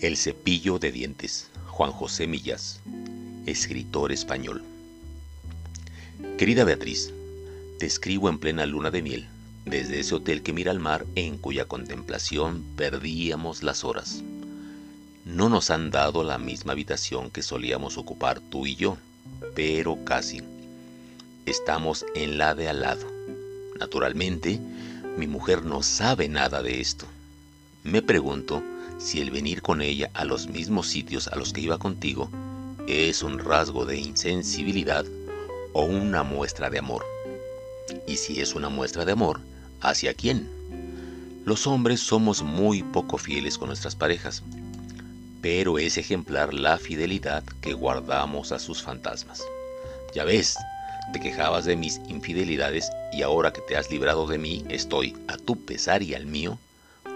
El cepillo de dientes, Juan José Millas, escritor español. Querida Beatriz, te escribo en plena luna de miel, desde ese hotel que mira al mar en cuya contemplación perdíamos las horas. No nos han dado la misma habitación que solíamos ocupar tú y yo, pero casi. Estamos en la de al lado. Naturalmente, mi mujer no sabe nada de esto. Me pregunto si el venir con ella a los mismos sitios a los que iba contigo es un rasgo de insensibilidad o una muestra de amor. Y si es una muestra de amor, ¿hacia quién? Los hombres somos muy poco fieles con nuestras parejas, pero es ejemplar la fidelidad que guardamos a sus fantasmas. Ya ves, te quejabas de mis infidelidades y ahora que te has librado de mí, estoy, a tu pesar y al mío,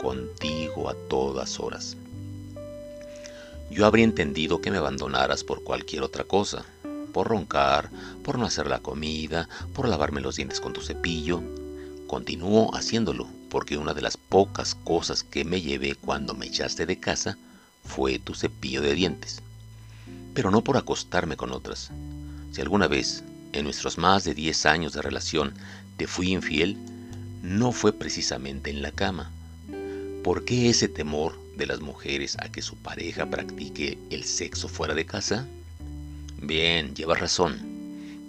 contigo a todas horas. Yo habría entendido que me abandonaras por cualquier otra cosa, por roncar, por no hacer la comida, por lavarme los dientes con tu cepillo. Continúo haciéndolo, porque una de las pocas cosas que me llevé cuando me echaste de casa fue tu cepillo de dientes. Pero no por acostarme con otras. Si alguna vez, en nuestros más de 10 años de relación, te fui infiel, no fue precisamente en la cama. ¿Por qué ese temor de las mujeres a que su pareja practique el sexo fuera de casa? Bien, llevas razón.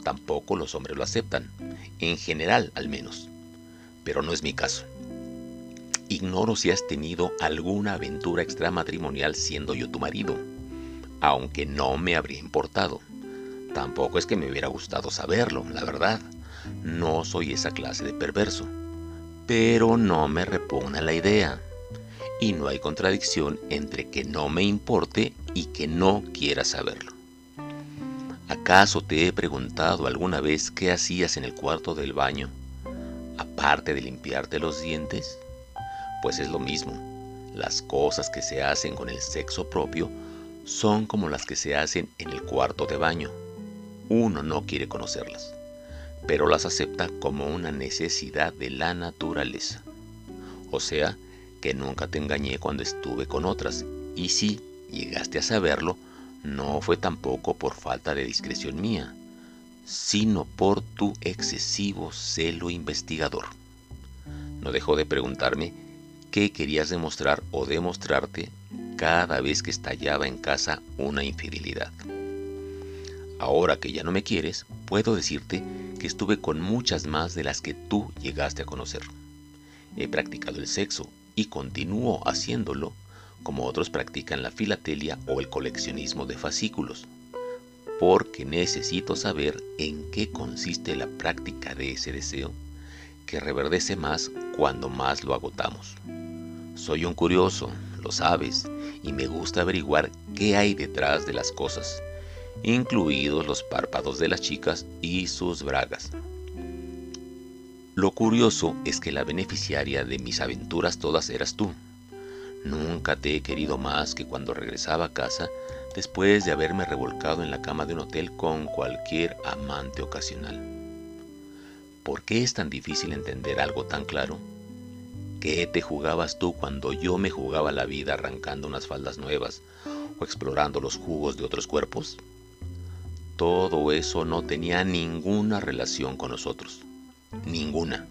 Tampoco los hombres lo aceptan, en general al menos. Pero no es mi caso. Ignoro si has tenido alguna aventura extramatrimonial siendo yo tu marido, aunque no me habría importado. Tampoco es que me hubiera gustado saberlo, la verdad. No soy esa clase de perverso. Pero no me repugna la idea. Y no hay contradicción entre que no me importe y que no quiera saberlo. ¿Acaso te he preguntado alguna vez qué hacías en el cuarto del baño, aparte de limpiarte los dientes? Pues es lo mismo. Las cosas que se hacen con el sexo propio son como las que se hacen en el cuarto de baño. Uno no quiere conocerlas, pero las acepta como una necesidad de la naturaleza. O sea, que nunca te engañé cuando estuve con otras, y si llegaste a saberlo, no fue tampoco por falta de discreción mía, sino por tu excesivo celo investigador. No dejó de preguntarme qué querías demostrar o demostrarte cada vez que estallaba en casa una infidelidad. Ahora que ya no me quieres, puedo decirte que estuve con muchas más de las que tú llegaste a conocer. He practicado el sexo y continúo haciéndolo como otros practican la filatelia o el coleccionismo de fascículos, porque necesito saber en qué consiste la práctica de ese deseo que reverdece más cuando más lo agotamos. Soy un curioso, lo sabes, y me gusta averiguar qué hay detrás de las cosas, incluidos los párpados de las chicas y sus bragas. Lo curioso es que la beneficiaria de mis aventuras todas eras tú. Nunca te he querido más que cuando regresaba a casa después de haberme revolcado en la cama de un hotel con cualquier amante ocasional. ¿Por qué es tan difícil entender algo tan claro? ¿Qué te jugabas tú cuando yo me jugaba la vida arrancando unas faldas nuevas o explorando los jugos de otros cuerpos? Todo eso no tenía ninguna relación con nosotros. Ninguna.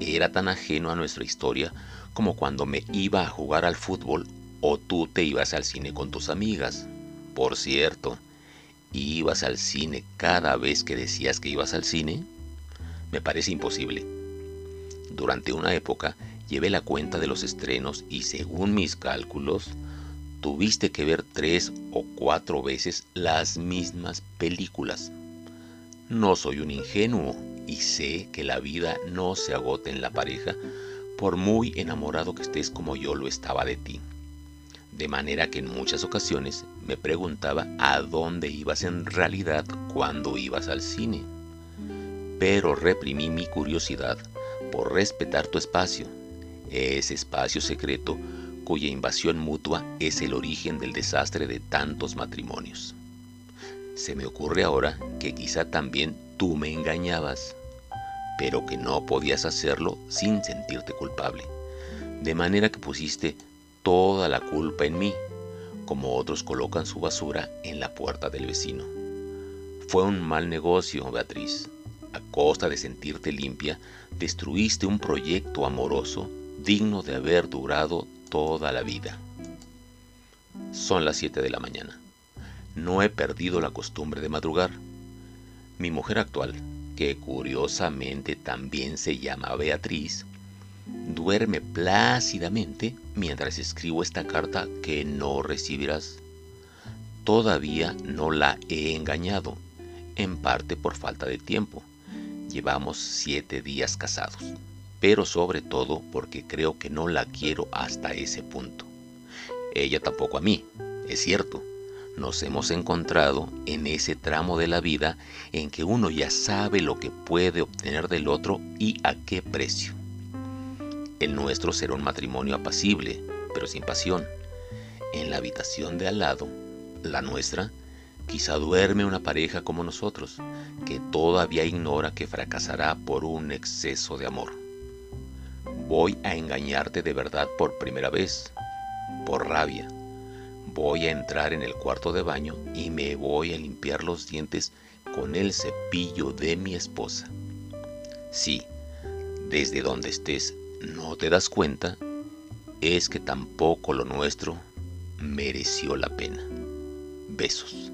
Era tan ajeno a nuestra historia como cuando me iba a jugar al fútbol o tú te ibas al cine con tus amigas. Por cierto, ¿ibas al cine cada vez que decías que ibas al cine? Me parece imposible. Durante una época llevé la cuenta de los estrenos y según mis cálculos, tuviste que ver tres o cuatro veces las mismas películas. No soy un ingenuo y sé que la vida no se agota en la pareja por muy enamorado que estés como yo lo estaba de ti. De manera que en muchas ocasiones me preguntaba a dónde ibas en realidad cuando ibas al cine. Pero reprimí mi curiosidad por respetar tu espacio, ese espacio secreto cuya invasión mutua es el origen del desastre de tantos matrimonios. Se me ocurre ahora que quizá también tú me engañabas pero que no podías hacerlo sin sentirte culpable. De manera que pusiste toda la culpa en mí, como otros colocan su basura en la puerta del vecino. Fue un mal negocio, Beatriz. A costa de sentirte limpia, destruiste un proyecto amoroso digno de haber durado toda la vida. Son las 7 de la mañana. No he perdido la costumbre de madrugar. Mi mujer actual, que curiosamente también se llama Beatriz, duerme plácidamente mientras escribo esta carta que no recibirás. Todavía no la he engañado, en parte por falta de tiempo. Llevamos siete días casados, pero sobre todo porque creo que no la quiero hasta ese punto. Ella tampoco a mí, es cierto. Nos hemos encontrado en ese tramo de la vida en que uno ya sabe lo que puede obtener del otro y a qué precio. El nuestro será un matrimonio apacible, pero sin pasión. En la habitación de al lado, la nuestra, quizá duerme una pareja como nosotros, que todavía ignora que fracasará por un exceso de amor. Voy a engañarte de verdad por primera vez, por rabia. Voy a entrar en el cuarto de baño y me voy a limpiar los dientes con el cepillo de mi esposa. Sí, desde donde estés no te das cuenta es que tampoco lo nuestro mereció la pena. Besos.